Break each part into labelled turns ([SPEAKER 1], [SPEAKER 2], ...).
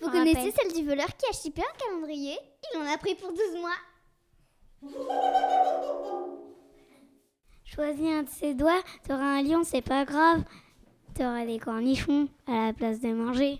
[SPEAKER 1] Vous connaissez
[SPEAKER 2] rappelle.
[SPEAKER 1] celle du voleur qui a chippé un calendrier Il en a pris pour 12 mois.
[SPEAKER 2] Choisis un de ses doigts, t'auras un lion, c'est pas grave. T'auras des cornichons à la place de manger.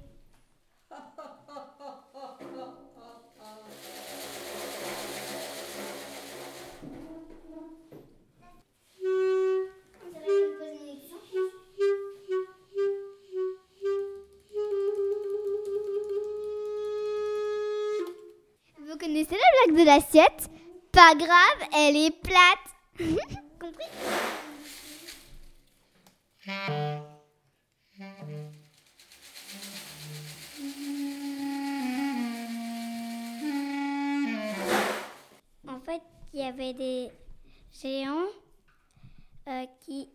[SPEAKER 1] Vous connaissez la blague de l'assiette? Pas grave, elle est plate. Compris?
[SPEAKER 2] En fait, il y avait des géants euh, qui,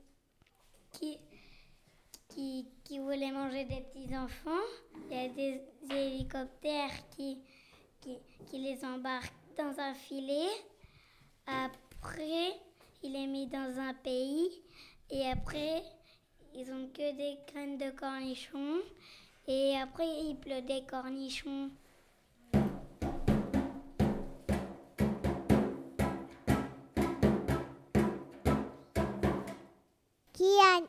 [SPEAKER 2] qui, qui, qui voulaient manger des petits enfants. Il y a des hélicoptères qui, qui, les embarquent dans un filet. Après, il est mis dans un pays. Et après, ils ont que des graines de cornichons. Et après, il pleut des cornichons.
[SPEAKER 3] Qui a un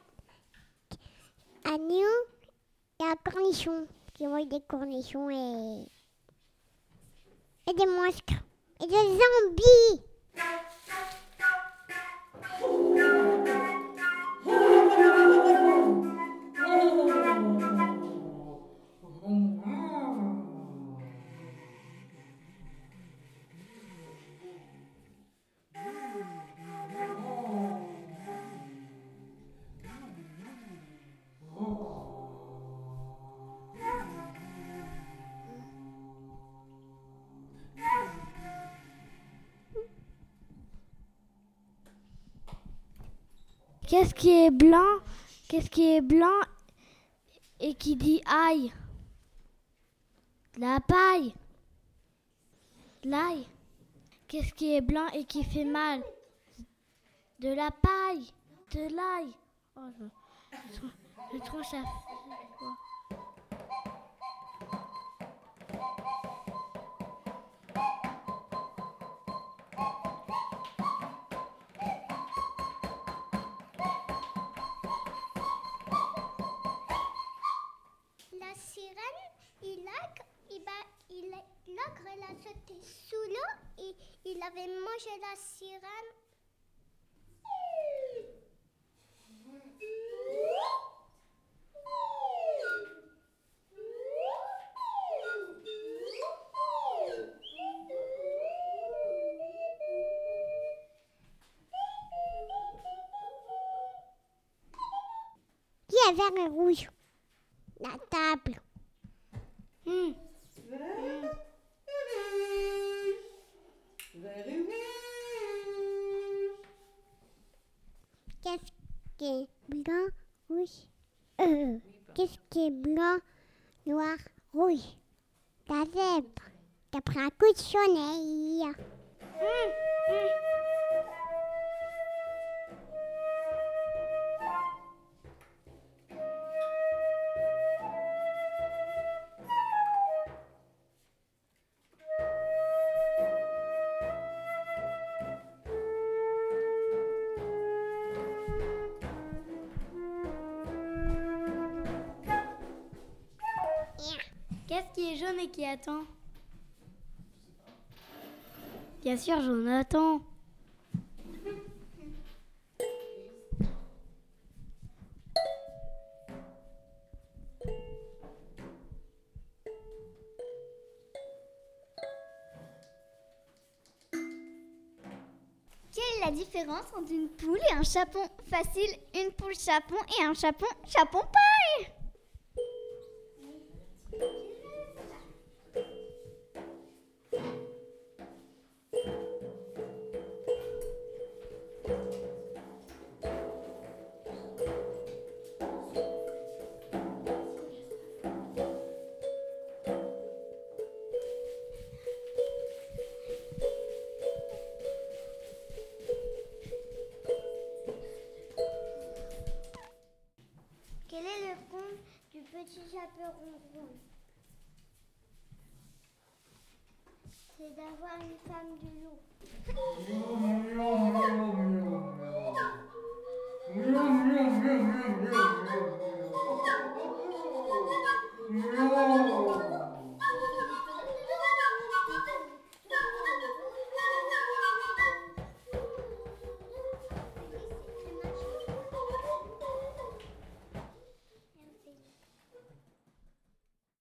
[SPEAKER 3] et un cornichon. Qui mange des cornichons et. Et des monstres. Et des zombies.
[SPEAKER 2] Qu'est-ce qui est blanc? Qu'est-ce qui est blanc? Et qui dit aïe La paille. L'ail. Qu'est-ce qui est blanc et qui fait mal? De la paille. De l'ail. Oh.
[SPEAKER 3] Il et il avait mangé la sirène. Qui a vert et rouge La table.
[SPEAKER 2] Hmm.
[SPEAKER 3] Euh, Qu'est-ce qui est blanc, noir, rouge? La zèbre. A pris un coup de soleil.
[SPEAKER 2] Qu'est-ce qui est jaune et qui attend? Bien sûr, Jonathan.
[SPEAKER 1] Quelle est la différence entre une poule et un chapon? Facile, une poule chapon et un chapon chapon paille.
[SPEAKER 4] C'est d'avoir une femme du loup.